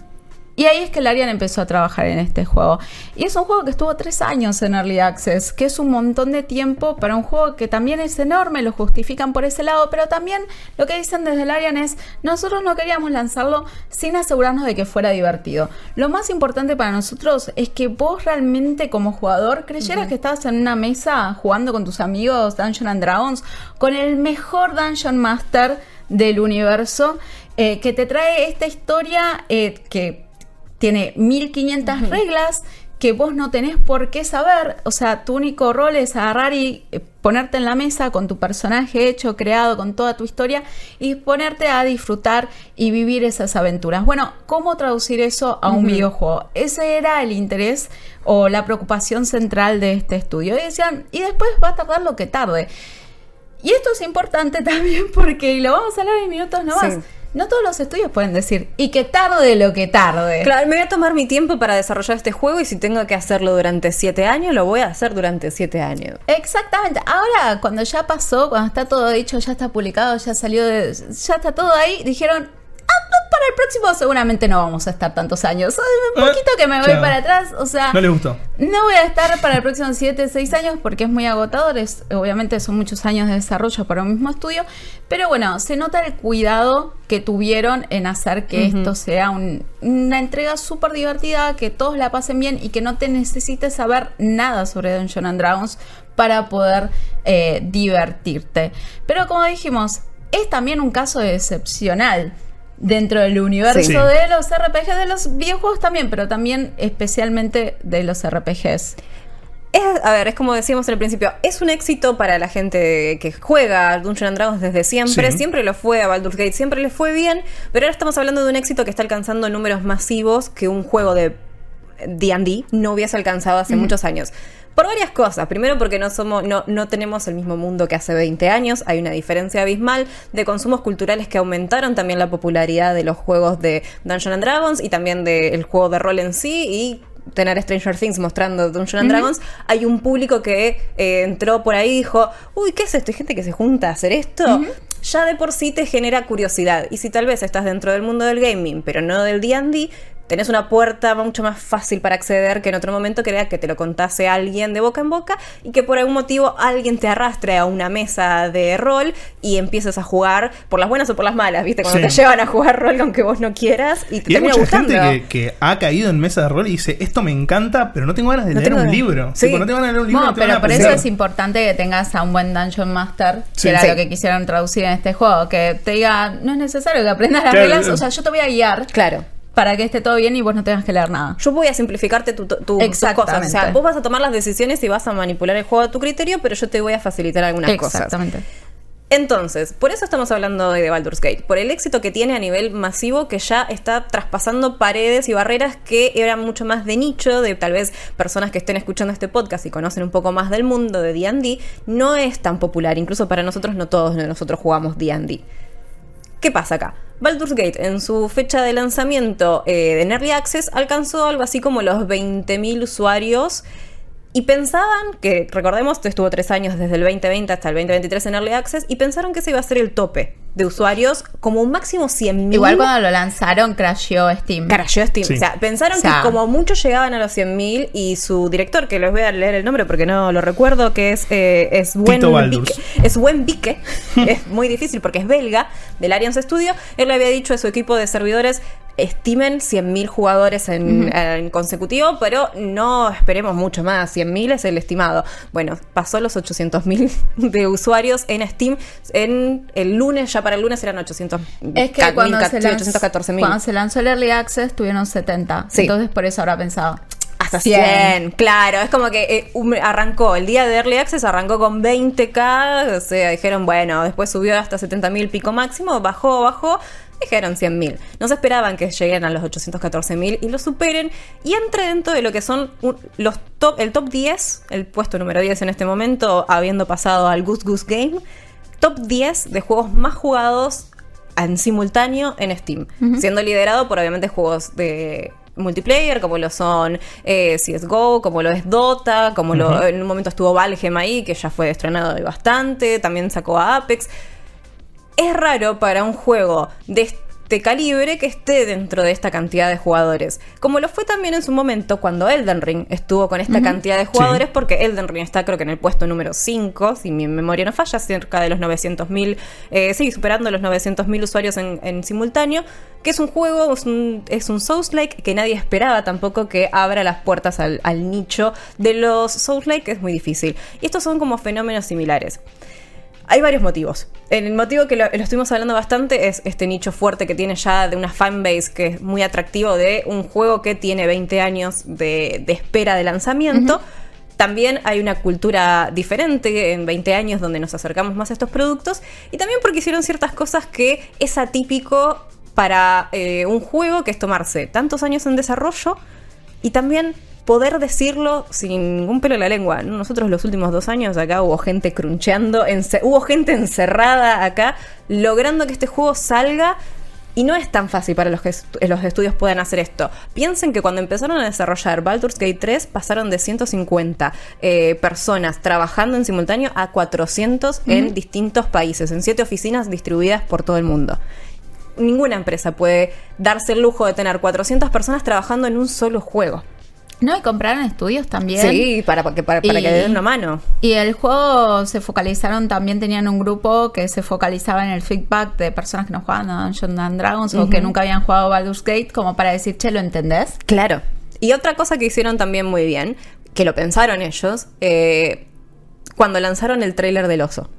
y ahí es que Larian empezó a trabajar en este juego. Y es un juego que estuvo tres años en Early Access, que es un montón de tiempo para un juego que también es enorme, lo justifican por ese lado, pero también lo que dicen desde Larian es, nosotros no queríamos lanzarlo sin asegurarnos de que fuera divertido. Lo más importante para nosotros es que vos realmente como jugador creyeras que estabas en una mesa jugando con tus amigos Dungeons and Dragons, con el mejor Dungeon Master del universo, eh, que te trae esta historia eh, que tiene 1500 reglas que vos no tenés por qué saber. O sea, tu único rol es agarrar y eh, ponerte en la mesa con tu personaje hecho, creado, con toda tu historia y ponerte a disfrutar y vivir esas aventuras. Bueno, ¿cómo traducir eso a un videojuego? Ese era el interés o la preocupación central de este estudio. Y decían, y después va a tardar lo que tarde. Y esto es importante [laughs] también porque, y lo vamos a hablar en minutos nomás, Sí. No todos los estudios pueden decir, y que tarde lo que tarde. Claro, me voy a tomar mi tiempo para desarrollar este juego y si tengo que hacerlo durante siete años, lo voy a hacer durante siete años. Exactamente. Ahora, cuando ya pasó, cuando está todo dicho, ya está publicado, ya salió, de- ya está todo ahí, dijeron, para el próximo seguramente no vamos a estar tantos años. Un Eh, poquito que me voy para atrás, o sea... No le gustó. No voy a estar para el próximo 7, 6 años porque es muy agotador. Es, obviamente son muchos años de desarrollo para un mismo estudio. Pero bueno, se nota el cuidado que tuvieron en hacer que esto sea un- una entrega súper divertida, que todos la pasen bien y que no te necesites saber nada sobre Dungeons and Dragons para poder eh, divertirte. Pero como dijimos, es también un caso excepcional dentro del universo Sí. de los RPG, de los videojuegos también, pero también especialmente de los RPGs. Es, a ver, es como decíamos al principio, es un éxito para la gente que juega Dungeons and Dragons desde siempre, Sí. siempre lo fue a Baldur's Gate, siempre le fue bien, pero ahora estamos hablando de un éxito que está alcanzando números masivos que un juego de D&D no hubiese alcanzado hace muchos años. Por varias cosas. Primero porque no somos, no, no tenemos el mismo mundo que hace 20 años. Hay una diferencia abismal de consumos culturales que aumentaron también la popularidad de los juegos de Dungeons and Dragons y también del juego de rol en sí y tener Stranger Things mostrando Dungeons and Dragons, hay un público que eh, entró por ahí y dijo, uy, ¿qué es esto? ¿Hay gente que se junta a hacer esto? Ya de por sí te genera curiosidad. Y si tal vez estás dentro del mundo del gaming, pero no del D&D, tenés una puerta mucho más fácil para acceder que en otro momento que era que te lo contase alguien de boca en boca y que por algún motivo alguien te arrastre a una mesa de rol y empieces a jugar por las buenas o por las malas, ¿viste? Cuando Sí. te llevan a jugar rol aunque vos no quieras y te Y hay termina mucha gustando. gente que, que ha caído en mesa de rol y dice, esto me encanta, pero no tengo ganas de No leer un ganas. libro. Sí. Tipo, no tengo ganas de leer un libro. No, no tengo pero por eso es importante que tengas a un buen Dungeon Master, Sí. que era Sí. lo que quisieron traducir en este juego, que te diga, no es necesario que aprendas las Claro, reglas, o sea, yo te voy a guiar Claro. Para que esté todo bien y vos no tengas que leer nada. Yo voy a simplificarte tu, tu- tus cosas. O sea, Exactamente. vos vas a tomar las decisiones y vas a manipular el juego a tu criterio, pero yo te voy a facilitar algunas cosas. Exactamente. Entonces, por eso estamos hablando de Baldur's Gate, por el éxito que tiene a nivel masivo que ya está traspasando paredes y barreras que eran mucho más de nicho, de tal vez personas que estén escuchando este podcast y conocen un poco más del mundo de D&D, no es tan popular, incluso para nosotros no todos nosotros jugamos D&D. ¿Qué pasa acá? Baldur's Gate en su fecha de lanzamiento eh, de Early Access alcanzó algo así como los 20.000 usuarios. Y pensaban que, recordemos, estuvo tres años desde el 2020 hasta el 2023 en Early Access y pensaron que ese iba a ser el tope de usuarios como un máximo 100.000. Igual cuando lo lanzaron, crasheó Steam. Crasheó Steam. Sí. O sea, pensaron O sea- que como muchos llegaban a los 100.000 y su director, que les voy a leer el nombre porque no lo recuerdo, que es, eh, es buen. Vique, es buen Vique, [laughs] es muy difícil porque es belga, del Arians Studio, él le había dicho a su equipo de servidores, estimen 100.000 jugadores en, en consecutivo, pero no esperemos mucho más, 100.000 es el estimado. Bueno, pasó los 800.000 [laughs] de usuarios en Steam, en el lunes, ya para el lunes eran 800 Es que ca- cuando mil, se, sí, lanz- 814.000. cuando se lanzó el Early Access tuvieron 70. Sí. Entonces por eso habrá pensado. Hasta 100. claro. Es como que eh, arrancó, el día de Early Access arrancó con 20k, o sea, dijeron, bueno, después subió hasta 70.000 pico máximo, bajó, bajó, dijeron 100.000. No se esperaban que lleguen a los 814.000 y lo superen y entre dentro de lo que son los top, el top 10, el puesto número 10 en este momento, habiendo pasado al Goose Goose Game, top 10 de juegos más jugados en simultáneo en Steam, siendo liderado por obviamente juegos de multiplayer como lo son eh, CSGO, como lo es Dota, como lo, en un momento estuvo Valheim ahí que ya fue estrenado bastante, también sacó a Apex. Es raro para un juego de este calibre que esté dentro de esta cantidad de jugadores. Como lo fue también en su momento cuando Elden Ring estuvo con esta cantidad de jugadores, porque Elden Ring está creo que en el puesto número 5, si mi memoria no falla, cerca de los 900.000, eh, sí, superando los 900.000 usuarios en, en simultáneo, que es un juego, es un, es un Souls-like que nadie esperaba tampoco que abra las puertas al, al nicho de los Souls-like, que es muy difícil. Y estos son como fenómenos similares. Hay varios motivos. El motivo que lo, lo estuvimos hablando bastante es este nicho fuerte que tiene ya de una fanbase que es muy atractivo de un juego que tiene 20 años de, de espera de lanzamiento. También hay una cultura diferente en 20 años donde nos acercamos más a estos productos. Y también porque hicieron ciertas cosas que es atípico para eh, un juego que es tomarse tantos años en desarrollo y también poder decirlo sin ningún pelo en la lengua. Nosotros los últimos dos años acá hubo gente cruncheando, hubo gente encerrada acá, logrando que este juego salga. Y no es tan fácil para los que los estudios puedan hacer esto. Piensen que cuando empezaron a desarrollar Baldur's Gate 3 pasaron de 150 eh, personas trabajando en simultáneo a 400 en distintos países, en siete oficinas distribuidas por todo el mundo ninguna empresa puede darse el lujo de tener 400 personas trabajando en un solo juego. No, y compraron estudios también. Sí, para, para, que- para, para Y- que le den una mano. Y el juego se focalizaron, también tenían un grupo que se focalizaba en el feedback de personas que no jugaban a Dungeons and Dragons o que nunca habían jugado Baldur's Gate, como para decir, che, ¿lo entendés? Claro. Y otra cosa que hicieron también muy bien, que lo pensaron ellos, eh, cuando lanzaron el tráiler del oso.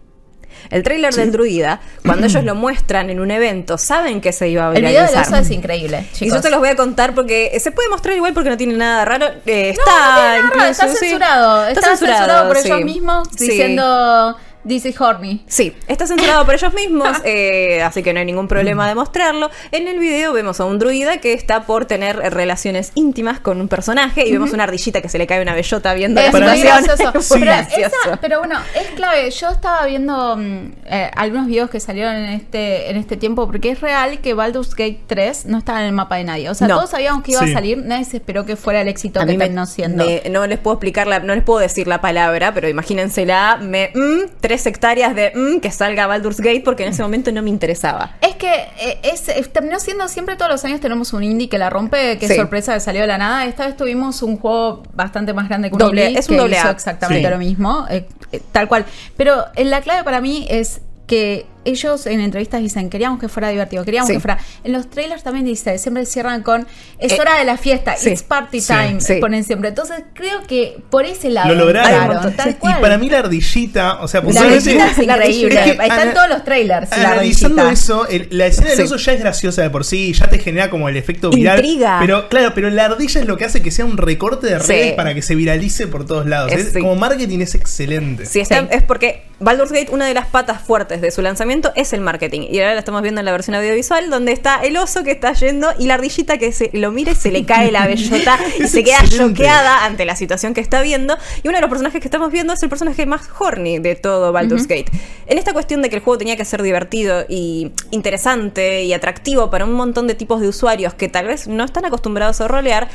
El tráiler del druida, cuando ellos lo [clears throat] muestran en un evento, saben que se iba a El video del oso es increíble, Y yo te los voy a contar porque se puede mostrar igual porque no tiene nada raro. Eh, está, No, no tiene nada raro, incluso, está sí. censurado. Está, censurado, por ellos sí. mismos Sí. diciendo is horny. Sí, está censurado por ellos mismos, [laughs] eh, así que no hay ningún problema de mostrarlo. En el video vemos a un druida que está por tener relaciones íntimas con un personaje y vemos una ardillita que se le cae una bellota viendo Es la muy situación. gracioso. [laughs] Es muy Pero, gracioso. esa- pero bueno, es clave. Yo estaba viendo mm, eh, algunos videos que salieron en este, en este tiempo, porque es real que Baldur's Gate 3 no estaba en el mapa de nadie. O sea, No. todos sabíamos que iba Sí. a salir, nadie se esperó que fuera el éxito A que terminó siendo. me- no les puedo explicar, la, no les puedo decir la palabra, pero imagínensela. Me, mm, tres sectarias de "Mm, que salga Baldur's Gate porque en ese momento no me interesaba. Es que eh, es, es- terminó siendo siempre todos los años tenemos un indie que la rompe, que Sí. sorpresa salió de la nada. Esta vez tuvimos un juego bastante más grande que un Doble- indie es un que doble hizo A. exactamente Sí. lo mismo, eh, eh, tal cual. Pero eh, la clave para mí es que ellos en entrevistas dicen queríamos que fuera divertido, queríamos Sí. que fuera. En los trailers también dice, siempre cierran con es Eh, hora de la fiesta, sí. it's party time, Sí. ponen siempre. Entonces creo que por ese lado Lo lograron. tal y cual. para mí la ardillita, o sea, la ardillita es increíble. Es que Está en ana- todos los trailers. La Analizando ardillita. eso, el- la escena del Sí. oso ya es graciosa de por sí, ya te genera como el efecto viral. Intriga. Pero claro, pero la ardilla es lo que hace que sea un recorte de Sí. redes para que se viralice por todos lados. Es- Es- sí. Como marketing es excelente. Sí, está- Sí. es porque Baldur's Gate, una de las patas fuertes de su lanzamiento es el marketing. Y ahora la estamos viendo en la versión audiovisual, donde está el oso que está yendo y la ardillita que se lo mira y se le cae la bellota y [laughs] se queda choqueada ante la situación que está viendo. Y uno de los personajes que estamos viendo es el personaje más horny de todo Baldur's Gate. En esta cuestión de que el juego tenía que ser divertido y interesante y atractivo para un montón de tipos de usuarios que tal vez no están acostumbrados a rolear,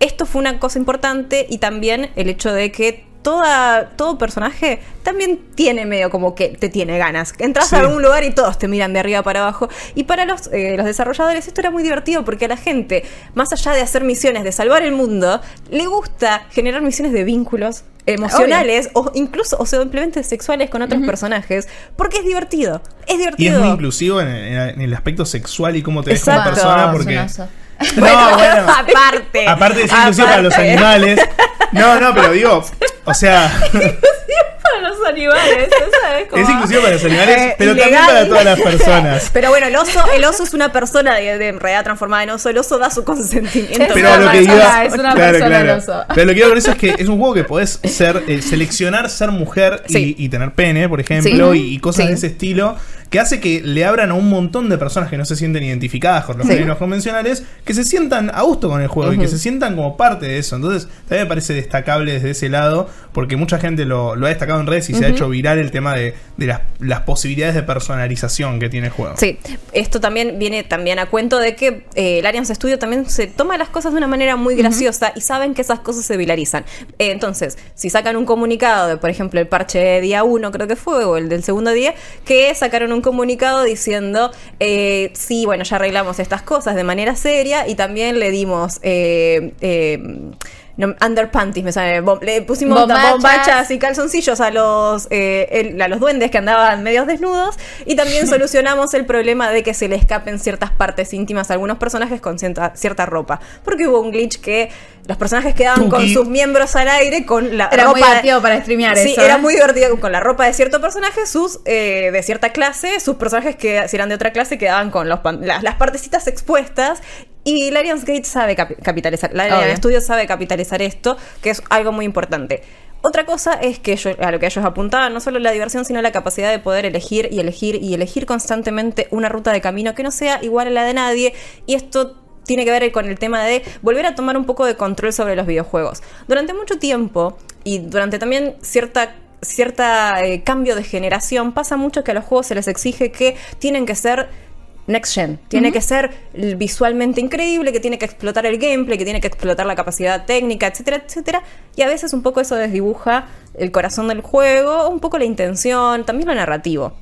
esto fue una cosa importante y también el hecho de que toda, todo personaje también tiene medio como que te tiene ganas. Entras Sí. a algún lugar y todos te miran de arriba para abajo. Y para los, eh, los desarrolladores esto era muy divertido porque a la gente, más allá de hacer misiones, de salvar el mundo, le gusta generar misiones de vínculos emocionales o incluso o simplemente sexuales con otros personajes porque es divertido. Es Y divertido. es muy inclusivo en, el aspecto sexual y cómo te ves como persona Es porque... [laughs] No, bueno. [laughs] aparte. Aparte es inclusivo para los animales. No, no, pero digo, o sea, [laughs] Para los animales, ¿sabes? Como- es inclusivo para los animales, Eh, pero también para todas las personas. [laughs] Pero bueno, el oso, el oso es una persona de, de en realidad transformada en oso. El oso da su consentimiento. Es Pero lo que iba, es una claro, persona claro. el oso. Pero lo que iba con eso es que es un juego que podés ser, eh, seleccionar ser mujer y, y tener pene, por ejemplo, Sí. y, y cosas Sí. de ese estilo, que hace que le abran a un montón de personas que no se sienten identificadas con los Sí. géneros convencionales, que se sientan a gusto con el juego y que se sientan como parte de eso. Entonces, también me parece destacable desde ese lado, porque mucha gente lo, lo ha destacado en redes y se ha hecho viral el tema de, de las, las posibilidades de personalización que tiene el juego. Sí, esto también viene también a cuento de que eh, el Arians Studio también se toma las cosas de una manera muy graciosa y saben que esas cosas se viralizan. Eh, entonces, si sacan un comunicado de, por ejemplo, el parche día 1, creo que fue, o el del segundo día, que sacaron un comunicado diciendo, eh, sí, bueno, ya arreglamos estas cosas de manera seria y también le dimos... eh, eh, no, underpanties, me sale. bom- le pusimos Bombachas. bombachas y calzoncillos a los, eh, el- a los duendes que andaban medios desnudos. Y también [laughs] solucionamos el problema de que se le escapen ciertas partes íntimas a algunos personajes con cierta, cierta ropa. Porque hubo un glitch que los personajes quedaban con sus miembros al aire con la Era ropa. muy divertido para streamear Sí, eso, era ¿eh? muy divertido con la ropa de cierto personaje, sus eh, de cierta clase, sus personajes que si eran de otra clase quedaban con los las, las partecitas expuestas. Y Larian's Gate sabe capi- capitalizar, Obvio. Studios sabe capitalizar esto, que es algo muy importante. Otra cosa es que ellos- a lo que ellos apuntaban, no solo la diversión, sino la capacidad de poder elegir y elegir y elegir constantemente una ruta de camino que no sea igual a la de nadie. Y esto tiene que ver con el tema de volver a tomar un poco de control sobre los videojuegos. Durante mucho tiempo y durante también cierta cierta eh, cambio de generación pasa mucho que a los juegos se les exige que tienen que ser next gen, tiene que ser visualmente increíble, que tiene que explotar el gameplay, que tiene que explotar la capacidad técnica, etcétera, etcétera, y a veces un poco eso desdibuja el corazón del juego, un poco la intención, también lo narrativo.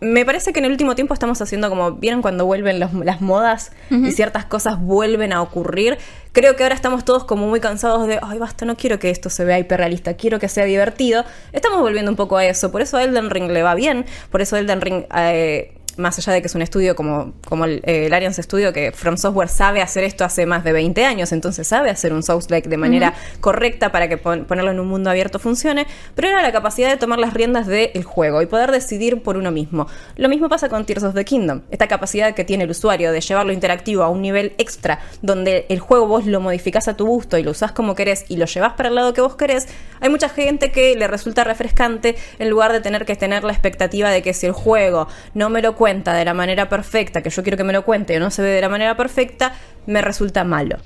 Me parece que en el último tiempo estamos haciendo como, ¿vieron cuando vuelven los- las modas y ciertas cosas vuelven a ocurrir? Creo que ahora estamos todos como muy cansados de, ay, basta, no quiero que esto se vea hiperrealista, quiero que sea divertido. Estamos volviendo un poco a eso, por eso a Elden Ring le va bien, por eso Elden Ring... eh, más allá de que es un estudio como, como el, eh, el Arians Studio, que From Software sabe hacer esto hace más de 20 años, entonces sabe hacer un Souls-like de manera correcta para que pon- ponerlo en un mundo abierto funcione, pero era la capacidad de tomar las riendas del juego y poder decidir por uno mismo. Lo mismo pasa con Tears of the Kingdom, esta capacidad que tiene el usuario de llevarlo interactivo a un nivel extra, donde el juego vos lo modificás a tu gusto y lo usás como querés y lo llevas para el lado que vos querés, hay mucha gente que le resulta refrescante en lugar de tener que tener la expectativa de que si el juego no me lo cuenta de la manera perfecta, que yo quiero que me lo cuente o no se ve de la manera perfecta, me resulta malo.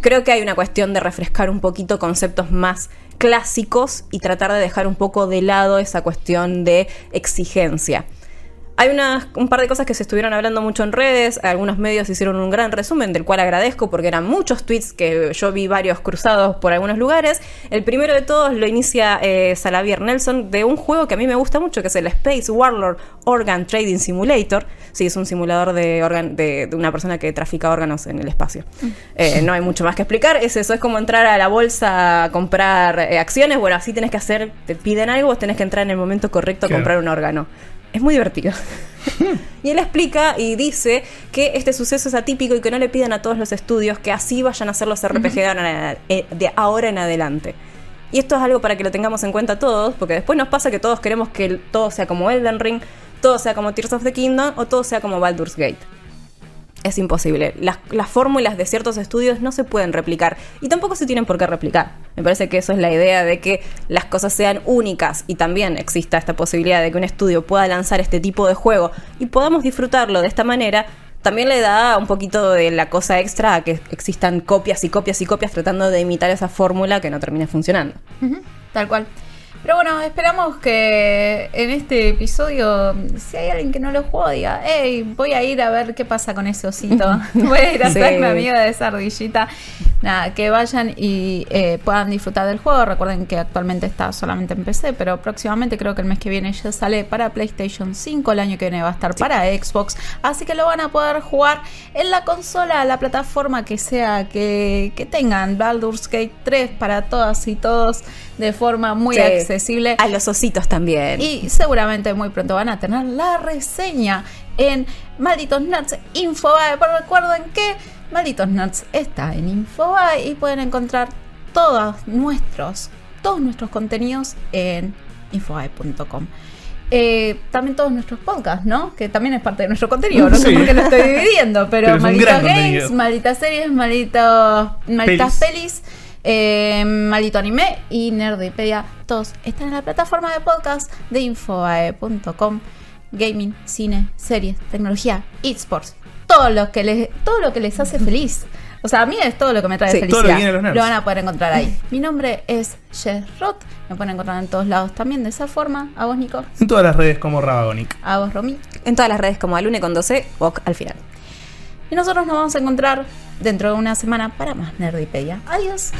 Creo que hay una cuestión de refrescar un poquito conceptos más clásicos y tratar de dejar un poco de lado esa cuestión de exigencia. Hay unas, un par de cosas que se estuvieron hablando mucho en redes, algunos medios hicieron un gran resumen, del cual agradezco porque eran muchos tweets que yo vi varios cruzados por algunos lugares. El primero de todos lo inicia eh, Salavier Nelson de un juego que a mí me gusta mucho, que es el Space Warlord Organ Trading Simulator. Sí, es un simulador de, organ, de, de una persona que trafica órganos en el espacio. Eh, no hay mucho más que explicar, es eso, es como entrar a la bolsa a comprar eh, acciones, bueno, así tenés que hacer, te piden algo, vos tenés que entrar en el momento correcto a comprar un órgano. Es muy divertido. [laughs] y él explica y dice que este suceso es atípico y que no le piden a todos los estudios que así vayan a hacer los RPG de, ahora en- eh, de ahora en adelante. Y esto es algo para que lo tengamos en cuenta todos, porque después nos pasa que todos queremos que todo sea como Elden Ring, todo sea como Tears of the Kingdom o todo sea como Baldur's Gate. Es imposible. Las, las fórmulas de ciertos estudios no se pueden replicar y tampoco se tienen por qué replicar. Me parece que eso es la idea de que las cosas sean únicas y también exista esta posibilidad de que un estudio pueda lanzar este tipo de juego y podamos disfrutarlo de esta manera. También le da un poquito de la cosa extra a que existan copias y copias y copias tratando de imitar esa fórmula que no termine funcionando. Tal cual. Pero bueno, esperamos que en este episodio, si hay alguien que no lo jugó, diga, hey, voy a ir a ver qué pasa con ese osito. [laughs] voy a ir a Sí. hacerme amigo de esa ardillita. Nada, que vayan y eh, puedan disfrutar del juego. Recuerden que actualmente está solamente en PC, pero próximamente creo que el mes que viene ya sale para PlayStation 5. El año que viene va a estar para Xbox. Así que lo van a poder jugar en la consola, la plataforma que sea que, que tengan. Baldur's Gate 3 para todas y todos de forma muy Sí. accesible. A los ositos también. Y seguramente muy pronto van a tener la reseña en Malditos Nerds Infobae. Pero recuerden que Malditos Nerds está en Infobae y pueden encontrar todos nuestros, todos nuestros contenidos en infobae.com. Eh, también todos nuestros podcasts, ¿no? Que también es parte de nuestro contenido. No sé por qué lo estoy [laughs] dividiendo, pero, Pero malditos games, malditas series, malditos, malditas Pelis. pelis, eh, maldito anime y Nerdipedia. Todos están en la plataforma de podcast de infobae.com. Gaming, cine, series, tecnología, esports. Todo lo que les, todo lo que les hace feliz. O sea, a mí es todo lo que me trae Sí, felicidad. todo lo que viene de los nerds. Lo van a poder encontrar ahí. Mi nombre es Jess Roth. Me pueden encontrar en todos lados también de esa forma. A vos, Nico. En todas las redes como Rabagonic. A vos, Romy. En todas las redes como Alune con 12 o al final. Y nosotros nos vamos a encontrar dentro de una semana para más Nerdipedia. Adiós.